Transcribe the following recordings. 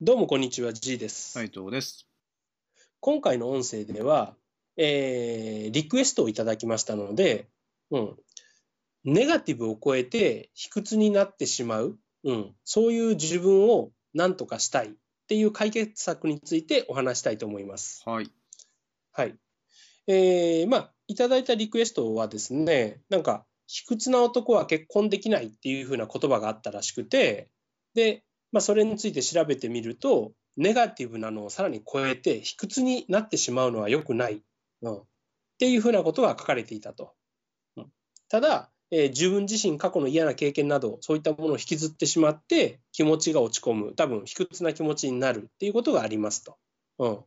どうもこんにちは、G です。斉藤です。今回の音声では、えーリクエストをいただきましたので、うん、ネガティブを超えて卑屈になってしまう、うん、そういう自分を何とかしたいっていう解決策についてお話したいと思います。はい。はい。えーまあ、いただいたリクエストはですね、なんか、卑屈な男は結婚できないっていうふうな言葉があったらしくて、で、まあ、それについて調べてみると、ネガティブなのをさらに超えて、卑屈になってしまうのは良くない、うん、っていうふうなことが書かれていたと。うん。ただ、えー自分自身過去の嫌な経験など、そういったものを引きずってしまって、気持ちが落ち込む、多分卑屈な気持ちになるっていうことがありますと。うん、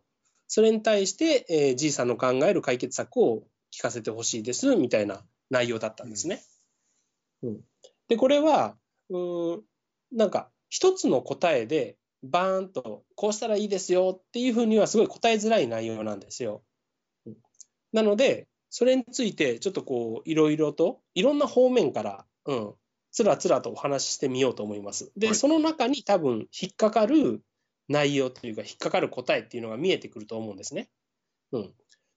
それに対して、えー、じいさんの考える解決策を聞かせてほしいですみたいな内容だったんですね。うん。で、これは、うーん、なんか、一つの答えで、バーンと、こうしたらいいですよっていうふうにはすごい答えづらい内容なんですよ。うんなので、それについて、ちょっとこう、いろいろと、いろんな方面から、うん、つらつらとお話ししてみようと思います。で、はいその中に多分、引っかかる内容というか、引っかかる答えっていうのが見えてくると思うんですね。うん。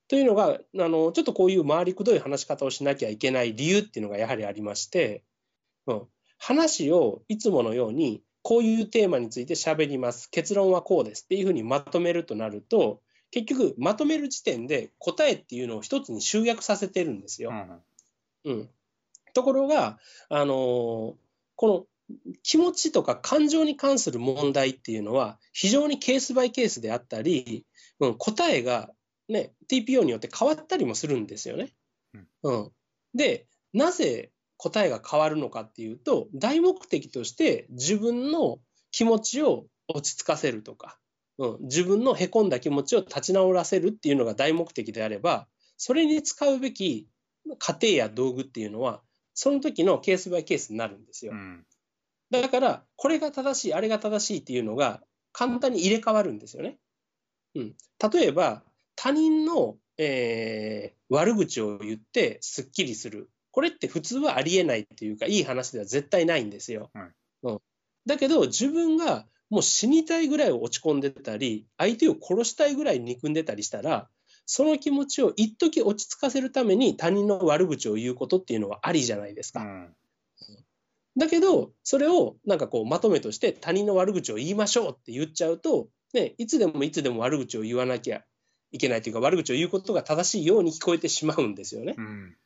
というのが、あの、ちょっとこういう回りくどい話し方をしなきゃいけない理由っていうのがやはりありまして、うん。話をいつものように、こういうテーマについて喋ります。結論はこうですっていうふうにまとめるとなると、結局、まとめる時点で答えっていうのを一つに集約させてるんですよ。うんうん。ところが、あのーこの気持ちとか感情に関する問題っていうのは、非常にケースバイケースであったり、うん、答えが、ね、TPO によって変わったりもするんですよね。うん、で、なぜ答えが変わるのかっていうと、大目的として自分の気持ちを落ち着かせるとか、うん、自分のへこんだ気持ちを立ち直らせるっていうのが大目的であれば、それに使うべき過程や道具っていうのは、その時のケースバイケースになるんですよう。ん。だから、これが正しい、あれが正しいっていうのが簡単に入れ替わるんですよね。うん、例えば、他人の、えー悪口を言ってすっきりする。これって普通はありえないというか、いい話では絶対ないんですよ。はいうん、だけど、自分がもう死にたいぐらい落ち込んでたり、相手を殺したいぐらい憎んでたりしたら、その気持ちを一時落ち着かせるために他人の悪口を言うことっていうのはありじゃないですか。うん。だけど、それをなんかこうまとめとして他人の悪口を言いましょうって言っちゃうと、ね、いつでもいつでも悪口を言わなきゃいけないというか、悪口を言うことが正しいように聞こえてしまうんですよね。うん。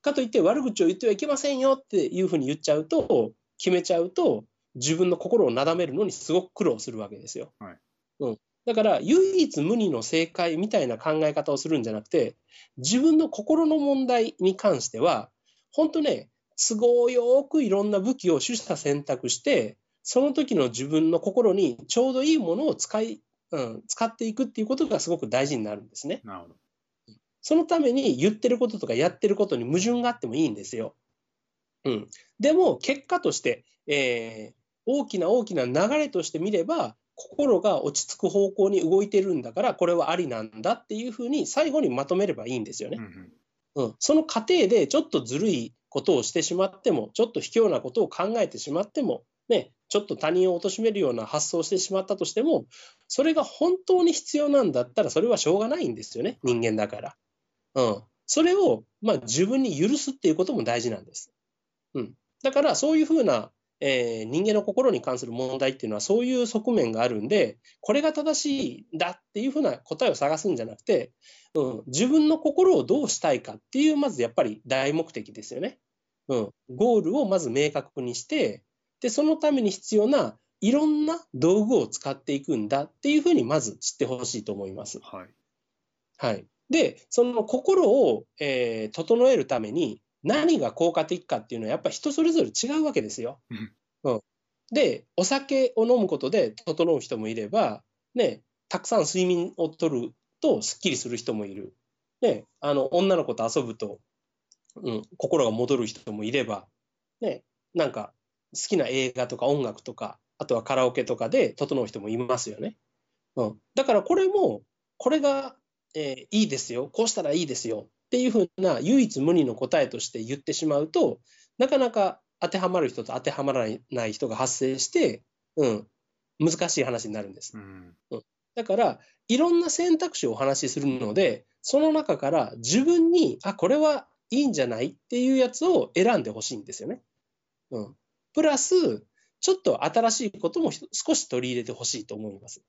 かといって悪口を言ってはいけませんよっていうふうに言っちゃうと、決めちゃうと、自分の心をなだめるのにすごく苦労するわけですよ。はいうん、だから、唯一無二の正解みたいな考え方をするんじゃなくて、自分の心の問題に関しては、本当ね、都合よくいろんな武器を取捨選択して、その時の自分の心にちょうどいいものを使い、うん、使っていくっていうことがすごく大事になるんですね。なるほど。そのために言ってることとかやってることに矛盾があってもいいんですよ。うん。でも、結果として、えー大きな大きな流れとして見れば、心が落ち着く方向に動いてるんだから、これはありなんだっていうふうに最後にまとめればいいんですよねう。ん。うん。その過程でちょっとずるいことをしてしまっても、ちょっと卑怯なことを考えてしまっても、ね、ちょっと他人を貶めるような発想をしてしまったとしても、それが本当に必要なんだったら、それはしょうがないんですよね、人間だから。うん。それを、まあ、自分に許すっていうことも大事なんです。うん。だから、そういうふうな、えー人間の心に関する問題っていうのは、そういう側面があるんで、これが正しいんだっていうふうな答えを探すんじゃなくて、うん、自分の心をどうしたいかっていう、まずやっぱり大目的ですよね。うん。ゴールをまず明確にして、で、そのために必要ないろんな道具を使っていくんだっていうふうにまず知ってほしいと思います。はい。はい。で、その心を、えー整えるために何が効果的かっていうのはやっぱ人それぞれ違うわけですよ。うん。で、お酒を飲むことで整う人もいれば、ね、たくさん睡眠をとるとすっきりする人もいる。ね、あの、女の子と遊ぶと、うん、心が戻る人もいれば、ね、なんか好きな映画とか音楽とか、あとはカラオケとかで整う人もいますよね。うん。だからこれも、これが、えーいいですよ、こうしたらいいですよっていうふうな唯一無二の答えとして言ってしまうと、なかなか当てはまる人と当てはまらない人が発生して、うん、難しい話になるんです。うん。だから、いろんな選択肢をお話しするので、その中から自分に、あ、これはいいんじゃないっていうやつを選んでほしいんですよね。うん。プラス、ちょっと新しいこともひ少し取り入れてほしいと思います。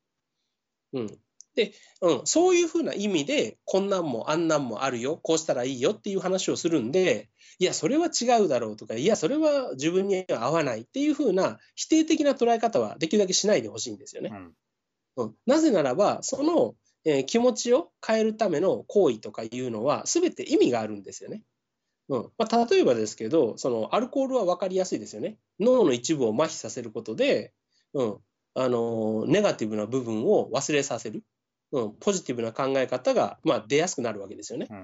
うん。で、うん、そういうふうな意味で、こんなんもあんなんもあるよ、こうしたらいいよっていう話をするんで、いや、それは違うだろうとか、いや、それは自分には合わないっていうふうな否定的な捉え方はできるだけしないでほしいんですよね。うん。うん、なぜならば、その、えー気持ちを変えるための行為とかいうのは、すべて意味があるんですよね。うんまあ、例えばですけど、そのアルコールは分かりやすいですよね。脳の一部を麻痺させることで、うんあのーネガティブな部分を忘れさせる、うん、ポジティブな考え方が、まあ、出やすくなるわけですよね。うん。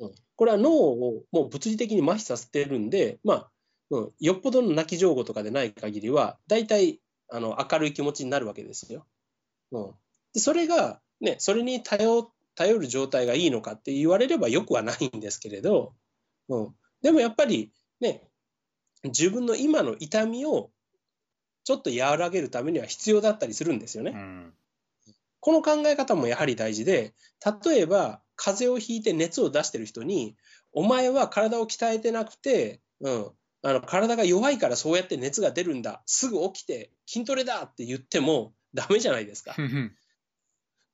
うんこれは脳をもう物理的に麻痺させてるんで、まあうん、よっぽどの泣き情報とかでない限りは、大体あの明るい気持ちになるわけですよ。うん、でそれが、ね、それに頼頼る状態がいいのかって言われればよくはないんですけれど、うん、でもやっぱり、ね、自分の今の痛みをちょっと和らげるためには必要だったりするんですよね。うん。この考え方もやはり大事で、例えば、風邪をひいて熱を出してる人に、お前は体を鍛えてなくて、うん、あの体が弱いからそうやって熱が出るんだ、すぐ起きて筋トレだって言ってもダメじゃないですか。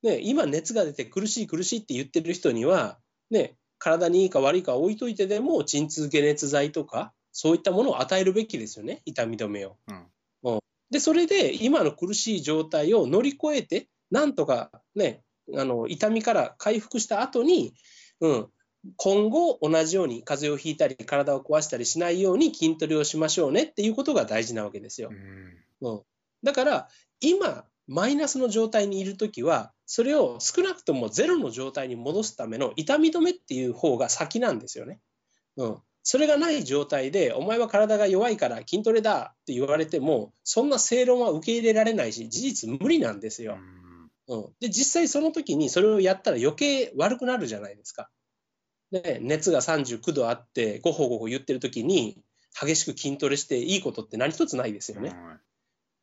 ね、今熱が出て苦しい苦しいって言ってる人には、ね、体にいいか悪いか置いといてでも鎮痛解熱剤とか、そういったものを与えるべきですよね、痛み止めを。うん。で、それで今の苦しい状態を乗り越えて、なんとかね、あの痛みから回復した後に、うん、今後同じように風邪をひいたり体を壊したりしないように筋トレをしましょうねっていうことが大事なわけですよう。ん。うん、だから今マイナスの状態にいるときはそれを少なくともゼロの状態に戻すための痛み止めっていう方が先なんですよね。うん、それがない状態でお前は体が弱いから筋トレだって言われてもそんな正論は受け入れられないし事実無理なんですよ。うん、で実際その時にそれをやったら余計悪くなるじゃないですか。で熱が39度あってごほごほ言ってる時に激しく筋トレしていいことって何一つないですよね。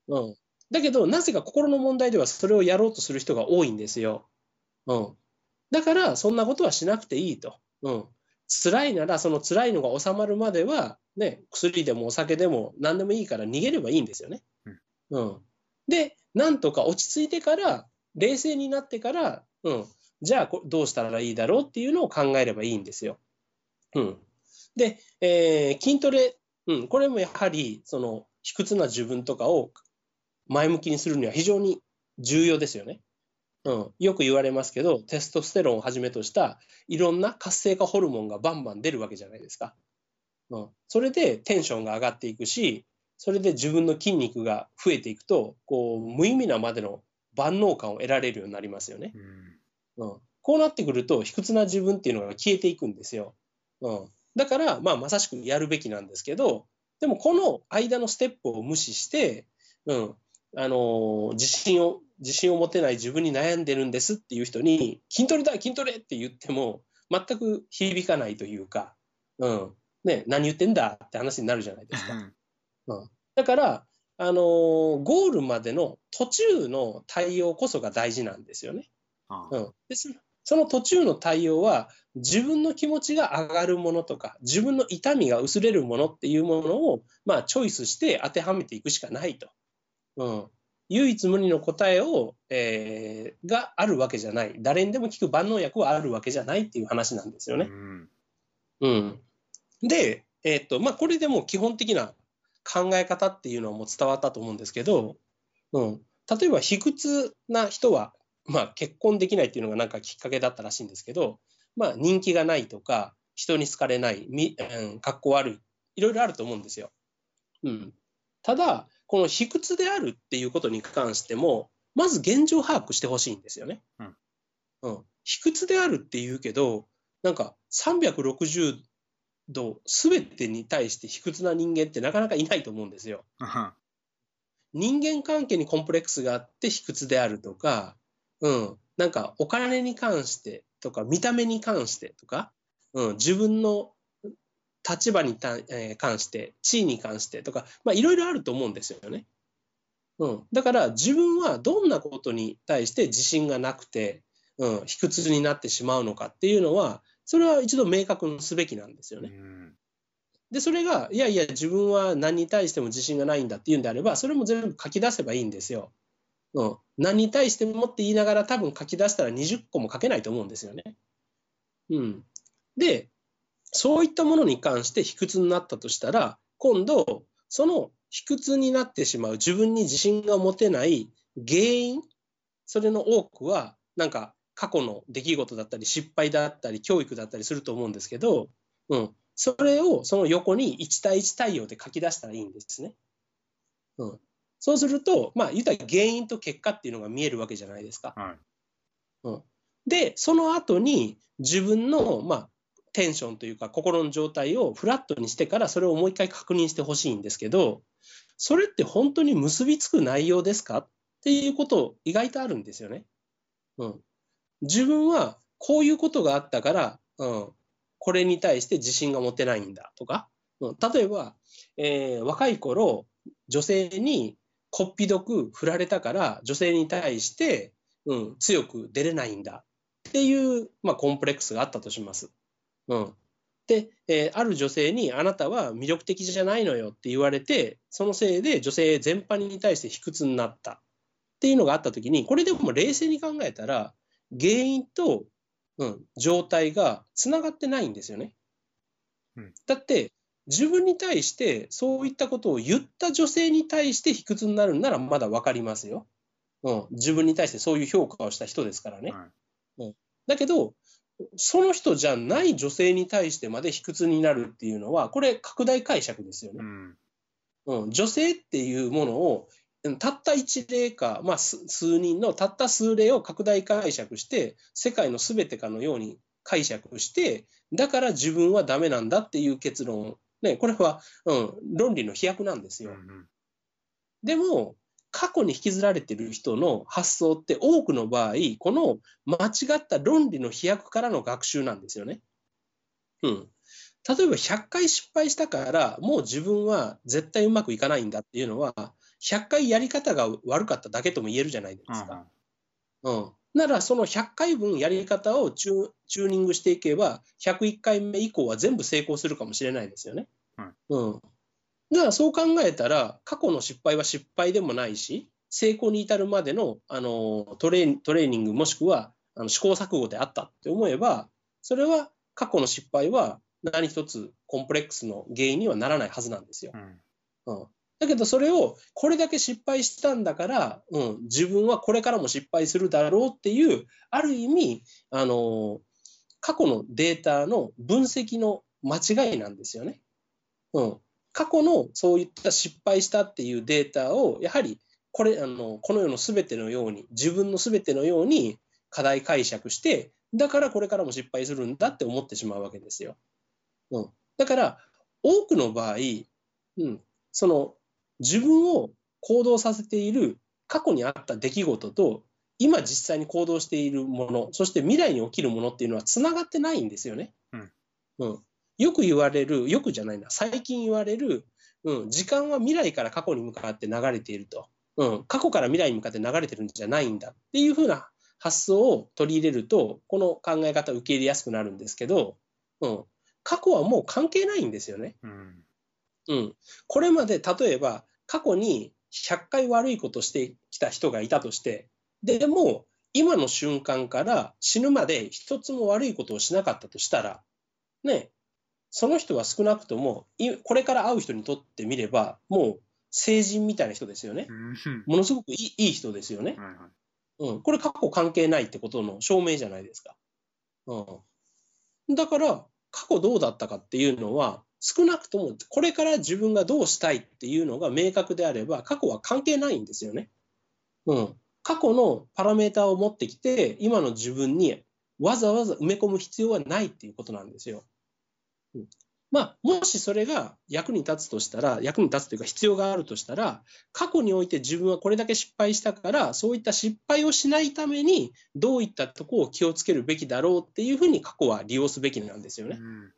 うん、だけどなぜか心の問題ではそれをやろうとする人が多いんですよ。うん、だからそんなことはしなくていいと。うん、辛いならその辛いのが収まるまでは、ね、薬でもお酒でも何でもいいから逃げればいいんですよね。うん、でなんとか落ち着いてから冷静になってから、うん、じゃあどうしたらいいだろうっていうのを考えればいいんですよ。うん、で、えー筋トレ、うん、これもやはりその卑屈な自分とかを前向きにするには非常に重要ですよね。うん、よく言われますけどテストステロンをはじめとしたいろんな活性化ホルモンがバンバン出るわけじゃないですか。うん、それでテンションが上がっていくしそれで自分の筋肉が増えていくとこう無意味なまでの万能感を得られるようになりますよね。うん。うん、こうなってくると卑屈な自分っていうのが消えていくんですよ。うん、だから、まあ、まさしくやるべきなんですけどでもこの間のステップを無視して、うんあのー自信を自信を持てない自分に悩んでるんですっていう人に筋トレだ筋トレって言っても全く響かないというか、うんね、何言ってんだって話になるじゃないですか。うん、だから、あのーゴールまでの途中の対応こそが大事なんですよね。あうん、でそその途中の対応は自分の気持ちが上がるものとか自分の痛みが薄れるものっていうものを、まあ、チョイスして当てはめていくしかないと。うん、唯一無二の答えを、えーがあるわけじゃない誰にでも効く万能薬はあるわけじゃないっていう話なんですよね。うん。うん、で、えーっとまあ、これでもう基本的な考え方っていうのはもう伝わったと思うんですけど、うん、例えば卑屈な人は、まあ、結婚できないっていうのがなんかきっかけだったらしいんですけど、まあ、人気がないとか人に好かれないみ、うん、格好悪いいろいろあると思うんですよ。うん、ただこの卑屈であるっていうことに関してもまず現状把握してほしいんですよね。うんうん、卑屈であるって言うけどなんか360度全てに対して卑屈な人間ってなかなかいないと思うんですよ。あ人間関係にコンプレックスがあって卑屈であるとか、うん、なんかお金に関してとか見た目に関してとか、うん、自分の立場にた、えー関して地位に関してとか、まあ、いろいろあると思うんですよね。うん。だから自分はどんなことに対して自信がなくて、うん、卑屈になってしまうのかっていうのは、それは一度明確にすべきなんですよね。うんで、それが、いやいや、自分は何に対しても自信がないんだっていうんであれば、それも全部書き出せばいいんですよ。うん。何に対してもって言いながら多分書き出したら20個も書けないと思うんですよね。うん。で、そういったものに関して卑屈になったとしたら、今度、その卑屈になってしまう自分に自信が持てない原因、それの多くは、なんか過去の出来事だったり、失敗だったり、教育だったりすると思うんですけど、うん。それをその横に1対1対応で書き出したらいいんですね。うん。そうすると、まあ、言ったら原因と結果っていうのが見えるわけじゃないですか。はい。で、その後に自分の、まあ、テンションというか心の状態をフラットにしてからそれをもう一回確認してほしいんですけど、それって本当に結びつく内容ですかっていうこと意外とあるんですよね。うん。自分はこういうことがあったから、うん、これに対して自信が持てないんだとか、うん、例えば、えー若い頃女性にこっぴどく振られたから女性に対して、うん、強く出れないんだっていう、まあ、コンプレックスがあったとします。うん、で、えーある女性にあなたは魅力的じゃないのよって言われてそのせいで女性全般に対して卑屈になったっていうのがあった時にこれでも冷静に考えたら原因と、うん、状態がつながってないんですよね。うんだって自分に対してそういったことを言った女性に対して卑屈になるんならまだ分かりますよ。うん、自分に対してそういう評価をした人ですからね。はいだけど、その人じゃない女性に対してまで卑屈になるっていうのは、これ、拡大解釈ですよね。うん。うん、女性っていうものを、うんたった一例か、まあ、す数人のたった数例を拡大解釈して、世界のすべてかのように解釈して、だから自分はダメなんだっていう結論、ね、これは、うん、論理の飛躍なんですよ。うんでも、過去に引きずられている人の発想って多くの場合、この間違った論理の飛躍からの学習なんですよね。うん。例えば100回失敗したから、もう自分は絶対うまくいかないんだっていうのは、100回やり方が悪かっただけとも言えるじゃないですか。うん。なら、その100回分やり方をチューチューニングしていけば、101回目以降は全部成功するかもしれないですよね。はいうん。だからそう考えたら、過去の失敗は失敗でもないし、成功に至るまでのあのトレートレーニングもしくはあの試行錯誤であったって思えば、それは過去の失敗は何一つコンプレックスの原因にはならないはずなんですよ。うんうん、だけどそれをこれだけ失敗したんだから、うん、自分はこれからも失敗するだろうっていうある意味あの過去のデータの分析の間違いなんですよね。うん、過去のそういった失敗したっていうデータをやはりこれあのこの世の全てのように自分の全てのように課題解釈してだからこれからも失敗するんだって思ってしまうわけですよ。うん、だから多くの場合、うん、その自分を行動させている過去にあった出来事と今実際に行動しているものそして未来に起きるものっていうのはつながってないんですよね。うん。うん、よく言われるよくじゃないな。最近言われる、うん、時間は未来から過去に向かって流れていると、うん、過去から未来に向かって流れてるんじゃないんだっていうふうな発想を取り入れるとこの考え方を受け入れやすくなるんですけど、うん、過去はもう関係ないんですよね。うん。うん、これまで例えば過去に100回悪いことをしてきた人がいたとしてでも今の瞬間から死ぬまで一つも悪いことをしなかったとしたらねその人は少なくともいこれから会う人にとってみればもう成人みたいな人ですよね。うん。ものすごくいいいい人ですよね、はいはい。うん、これ過去関係ないってことの証明じゃないですか。うん、だから過去どうだったかっていうのは少なくともこれから自分がどうしたいっていうのが明確であれば過去は関係ないんですよね。うん、過去のパラメーターを持ってきて今の自分にわざわざ埋め込む必要はないっていうことなんですよ。うんまあ、もしそれが役に立つとしたら、役に立つというか必要があるとしたら、過去において自分はこれだけ失敗したから、そういった失敗をしないために、どういったとこを気をつけるべきだろうっていうふうに過去は利用すべきなんですよね。うん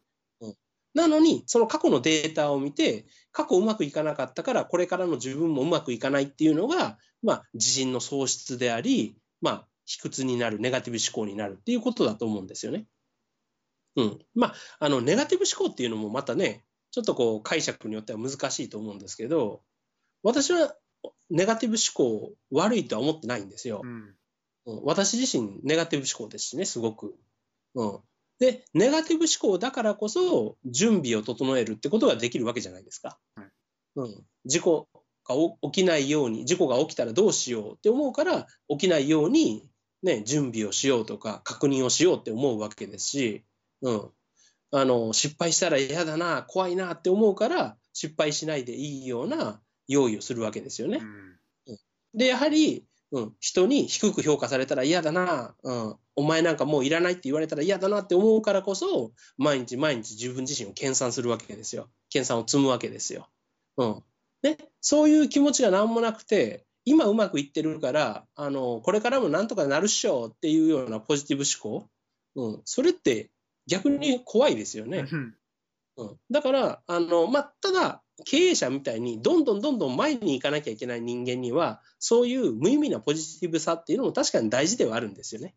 なのに、その過去のデータを見て、過去うまくいかなかったから、これからの自分もうまくいかないっていうのが、まあ、自信の喪失であり、まあ、卑屈になる、ネガティブ思考になるっていうことだと思うんですよね。うん。まあ、あの、ネガティブ思考っていうのもまたね、ちょっとこう、解釈によっては難しいと思うんですけど、私はネガティブ思考悪いとは思ってないんですよ。うん。私自身ネガティブ思考ですしね、すごく。うん。で、ネガティブ思考だからこそ、準備を整えるってことができるわけじゃないですか。うん。事故が起きないように、事故が起きたらどうしようって思うから、起きないように、ね、準備をしようとか、確認をしようって思うわけですし、うん。あの、失敗したら嫌だな、怖いなって思うから、失敗しないでいいような用意をするわけですよね。で、やはり、うん、人に低く評価されたら嫌だな、うん、お前なんかもういらないって言われたら嫌だなって思うからこそ、毎日毎日自分自身を研鑽するわけですよ。研鑽を積むわけですよ。うん。ね、そういう気持ちが何もなくて、今うまくいってるから、あの、これからもなんとかなるっしょっていうようなポジティブ思考。うん。それって逆に怖いですよね。うんうん、だから、あのまあ、ただ、経営者みたいにどんどんどんどん前に行かなきゃいけない人間には、そういう無意味なポジティブさっていうのも確かに大事ではあるんですよね。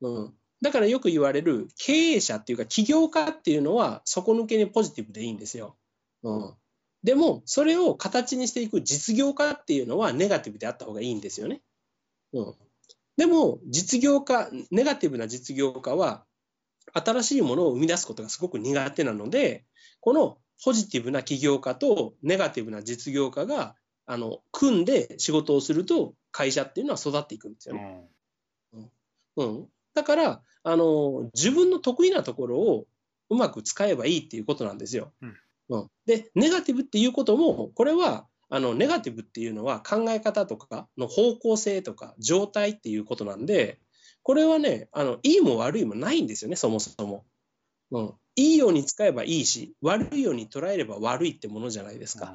うん、だからよく言われる経営者っていうか起業家っていうのは底抜けにポジティブでいいんですよ。うん、でも、それを形にしていく実業家っていうのはネガティブであった方がいいんですよね。うん、でも、実業家、ネガティブな実業家は、新しいものを生み出すことがすごく苦手なので、このポジティブな起業家とネガティブな実業家があの組んで仕事をすると会社っていうのは育っていくんですよね。うん、だからあの自分の得意なところをうまく使えばいいっていうことなんですよ。うんうん、でネガティブっていうこともこれはあのネガティブっていうのは考え方とかの方向性とか状態っていうことなんでこれはねあのいいも悪いもないんですよねそもそも。うん、いいように使えばいいし悪いように捉えれば悪いってものじゃないですか。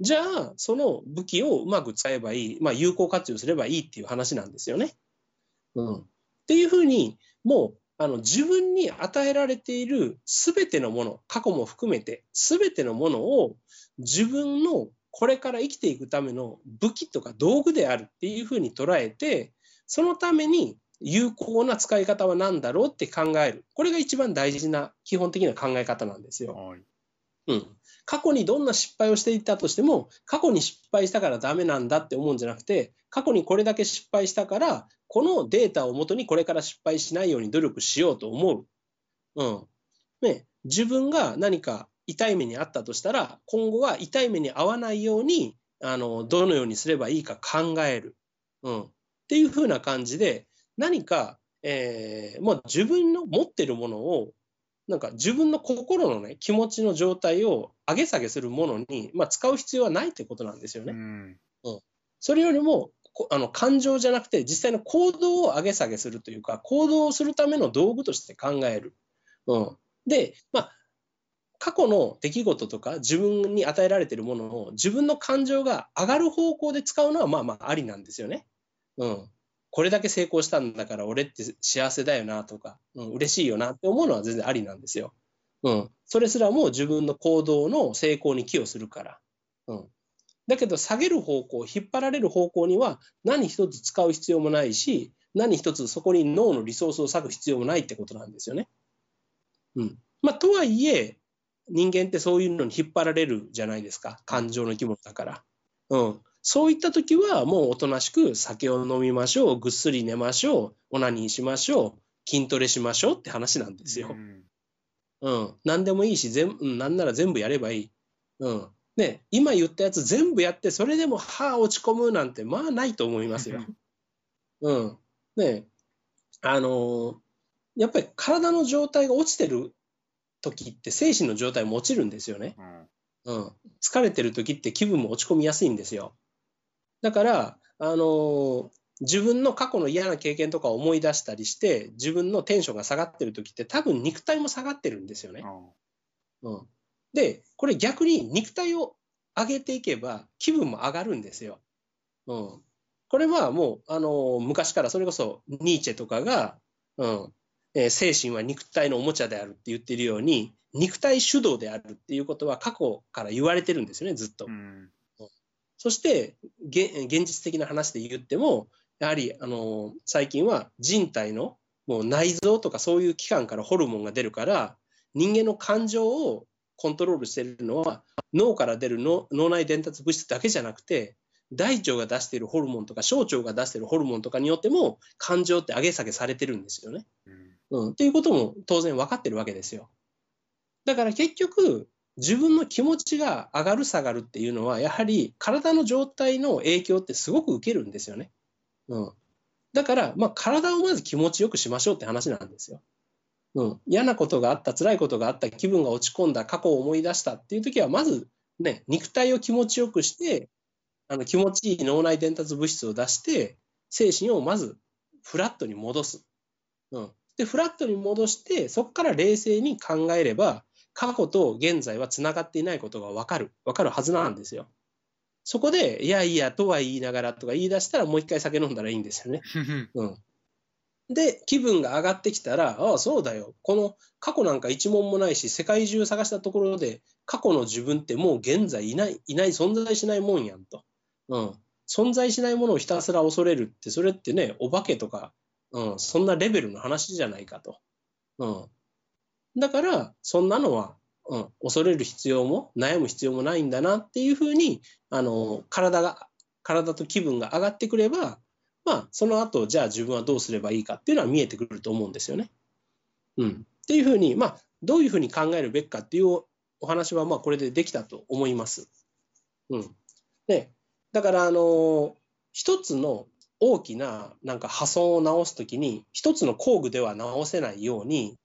じゃあその武器をうまく使えばいい、まあ、有効活用すればいいっていう話なんですよね。うん、っていうふうにもうあの自分に与えられている全てのもの過去も含めて全てのものを自分のこれから生きていくための武器とか道具であるっていうふうに捉えてそのために有効な使い方は何だろうって考える。これが一番大事な基本的な考え方なんですよ。はい。うん、過去にどんな失敗をしていったとしても過去に失敗したからダメなんだって思うんじゃなくて過去にこれだけ失敗したからこのデータをもとにこれから失敗しないように努力しようと思う、うん。ね、自分が何か痛い目にあったとしたら今後は痛い目に遭わないようにあのどのようにすればいいか考える、うん、っていうふうな感じで何か、えーもう自分の持ってるものをなんか自分の心のね気持ちの状態を上げ下げするものに、まあ、使う必要はないってことなんですよね。うんそれよりもこあの感情じゃなくて実際の行動を上げ下げするというか行動をするための道具として考える。うん、で、まあ、過去の出来事とか自分に与えられているものを自分の感情が上がる方向で使うのはまあまあありなんですよね。うん、これだけ成功したんだから俺って幸せだよなとか、うん、嬉しいよなって思うのは全然ありなんですよ。うん、それすらも自分の行動の成功に寄与するから。うん、だけど下げる方向引っ張られる方向には何一つ使う必要もないし何一つそこに脳のリソースを割く必要もないってことなんですよね。うんまあ、とはいえ人間ってそういうのに引っ張られるじゃないですか感情の生き物だから。うん、そういった時はもうおとなしく酒を飲みましょうぐっすり寝ましょうオナニーしましょう筋トレしましょうって話なんですよ。うんうん、何でもいいし全、うん、何なら全部やればいい。うんね、今言ったやつ全部やってそれでもはあ落ち込むなんてまあないと思いますよ。うんねあのーやっぱり体の状態が落ちてる時って精神の状態も落ちるんですよね。うんうん、疲れてる時って気分も落ち込みやすいんですよ。だから、あのー自分の過去の嫌な経験とかを思い出したりして自分のテンションが下がってる時って多分肉体も下がってるんですよね。うん、でこれ逆に肉体を上げていけば気分も上がるんですよ。うん、これはもう、あのー昔からそれこそニーチェとかが、うん、えー精神は肉体のおもちゃであるって言ってるように、肉体主導であるっていうことは過去から言われてるんですよね、ずっと。うん。そして、げ現実的な話で言っても、やはり、あの最近は人体のもう内臓とかそういう器官からホルモンが出るから、人間の感情をコントロールしているのは、脳から出る脳脳内伝達物質だけじゃなくて、大腸が出しているホルモンとか小腸が出しているホルモンとかによっても感情って上げ下げされてるんですよね。うん。うん、っていうことも当然分かってるわけですよ。だから結局、自分の気持ちが上がる下がるっていうのは、やはり体の状態の影響ってすごく受けるんですよね。うん、だから、まあ、体をまず気持ちよくしましょうって話なんですよ。うん、嫌なことがあった、辛いことがあった、気分が落ち込んだ、過去を思い出したっていう時は、まず、ね、肉体を気持ちよくして、あの気持ちいい脳内伝達物質を出して、精神をまずフラットに戻す。うん、で、フラットに戻して、そこから冷静に考えれば、過去と現在はつながっていないことが分かる、分かるはずなんですよ。そこで、いやいやとは言いながらとか言い出したら、もう一回酒飲んだらいいんですよね。うん。で、気分が上がってきたら、ああ、そうだよ。この過去なんか一問もないし、世界中探したところで、過去の自分ってもう現在いない、いない、存在しないもんやんと。うん。存在しないものをひたすら恐れるって、それってね、お化けとか、うん、そんなレベルの話じゃないかと。うん。だから、そんなのは、うん、恐れる必要も、悩む必要もないんだなっていうふうに、あの、体が、体と気分が上がってくれば、まあ、その後、じゃあ自分はどうすればいいかっていうのは見えてくると思うんですよね。うん。っていうふうに、まあ、どういうふうに考えるべきかっていうお話は、まあ、これでできたと思います。うん。で、だから、あの、一つの大きな、なんか破損を直すときに、一つの工具では直せないように、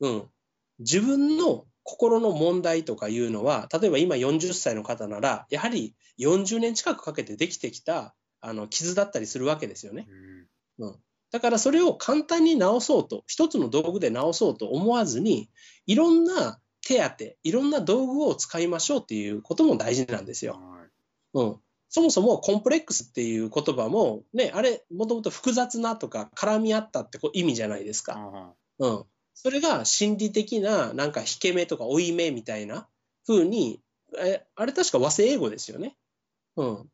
うん。自分の心の問題とかいうのは、例えば今40歳の方なら、やはり40年近くかけてできてきたあの傷だったりするわけですよね。うん。だからそれを簡単に直そうと、一つの道具で直そうと思わずに、いろんな手当、いろんな道具を使いましょうっていうことも大事なんですよ。はい。うん。そもそもコンプレックスっていう言葉も、ね、あれ、もともと複雑なとか絡み合ったってこ意味じゃないですか。あうん。それが心理的な、なんか引け目とか負い目みたいな風に、えあれ確か和製英語ですよね。うん。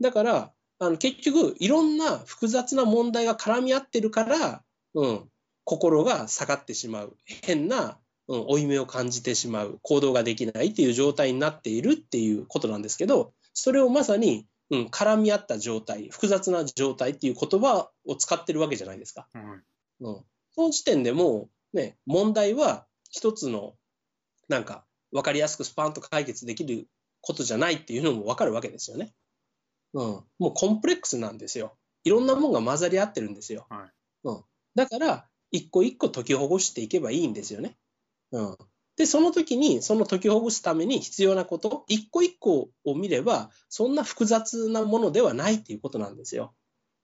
だから、あの結局、いろんな複雑な問題が絡み合ってるから、うん、心が下がってしまう。変な、うん、負い目を感じてしまう。行動ができないっていう状態になっているっていうことなんですけど、それをまさに、うん、絡み合った状態、複雑な状態っていう言葉を使ってるわけじゃないですか。あ。はい。うん、その時点でもう、ね、問題は一つの、なんか、分かりやすくスパンと解決できることじゃないっていうのも分かるわけですよね。うん。もうコンプレックスなんですよ。いろんなものが混ざり合ってるんですよ。はいうん。だから、一個一個解きほぐしていけばいいんですよね。うん。で、その時に、その解きほぐすために必要なこと、一個一個を見れば、そんな複雑なものではないっていうことなんですよ。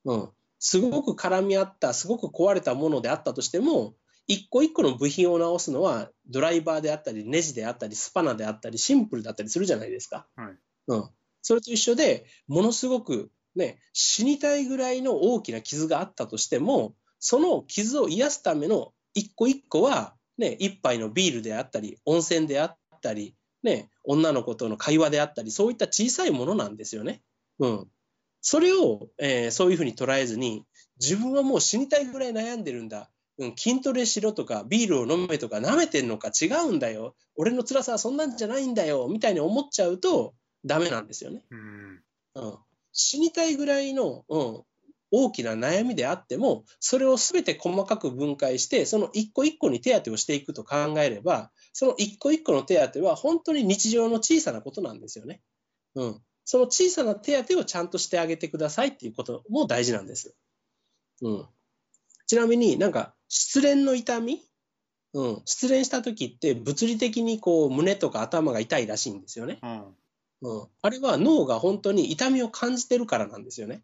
うん。すごく絡み合った、すごく壊れたものであったとしても、一個一個の部品を直すのは、ドライバーであったり、ネジであったり、スパナであったり、シンプルだったりするじゃないですか。はいうん。それと一緒で、ものすごくね、死にたいぐらいの大きな傷があったとしても、その傷を癒すための一個一個は、ね、一杯のビールであったり、温泉であったり、ね、女の子との会話であったり、そういった小さいものなんですよね。うん。それを、えーそういうふうに捉えずに、自分はもう死にたいぐらい悩んでるんだ。うん、筋トレしろとか、ビールを飲めとか、舐めてんのか違うんだよ。俺の辛さはそんなんじゃないんだよ。みたいに思っちゃうと、ダメなんですよね。うん。うん、死にたいぐらいの、うん、大きな悩みであっても、それをすべて細かく分解して、その一個一個に手当てをしていくと考えれば、その一個一個の手当ては本当に日常の小さなことなんですよね。うん。その小さな手当てをちゃんとしてあげてくださいっていうことも大事なんです。うん。ちなみになんか失恋の痛み？うん。失恋した時って物理的にこう胸とか頭が痛いらしいんですよね。うん。うん、あれは脳が本当に痛みを感じてるからなんですよね。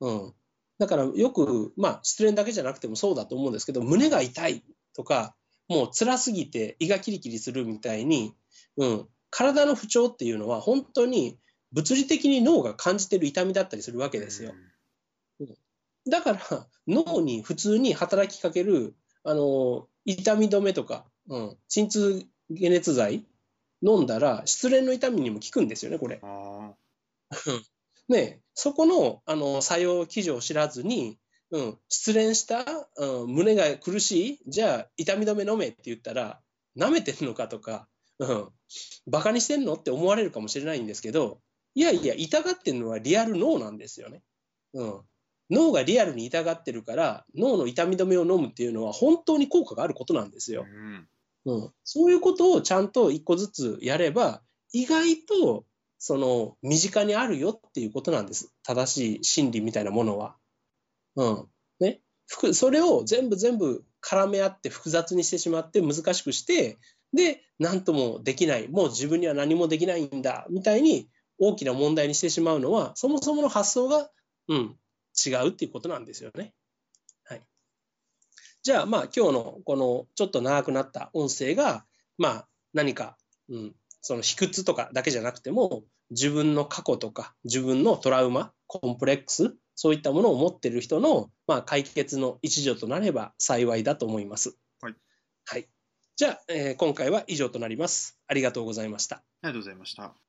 うん、だからよく、まあ、失恋だけじゃなくてもそうだと思うんですけど、胸が痛いとか、もう辛すぎて胃がキリキリするみたいに、うん、体の不調っていうのは本当に物理的に脳が感じてる痛みだったりするわけですよ。だから脳に普通に働きかけるあの、痛み止めとか、うん、鎮痛解熱剤飲んだら、失恋の痛みにも効くんですよね、これ。あ ね、そこのあの作用基準を知らずに、うん、失恋した、うん、胸が苦しい、じゃあ痛み止め飲めって言ったら、舐めてるのかとか、うん、バカにしてんの？って思われるかもしれないんですけど、いやいや、痛がってるのはリアル脳なんですよね。うん、脳がリアルに痛がってるから、脳の痛み止めを飲むっていうのは本当に効果があることなんですあ。よ。うん。うん、そういうことをちゃんと一個ずつやれば、意外とその身近にあるよっていうことなんです。正しい心理みたいなものは。うん。ね。それを全部全部絡め合って複雑にしてしまって難しくして、で、何ともできない、もう自分には何もできないんだ、みたいに大きな問題にしてしまうのは、そもそもの発想が、うん、違うっていうことなんですよね。はい。じゃあ、まあ、今日のこのちょっと長くなった音声が、まあ、何か、うん、その卑屈とかだけじゃなくても、自分の過去とか、自分のトラウマ、コンプレックス、そういったものを持っている人の、まあ、解決の一助となれば幸いだと思います。はい。はい。じゃあ、えー今回は以上となります。ありがとうございました。ありがとうございました。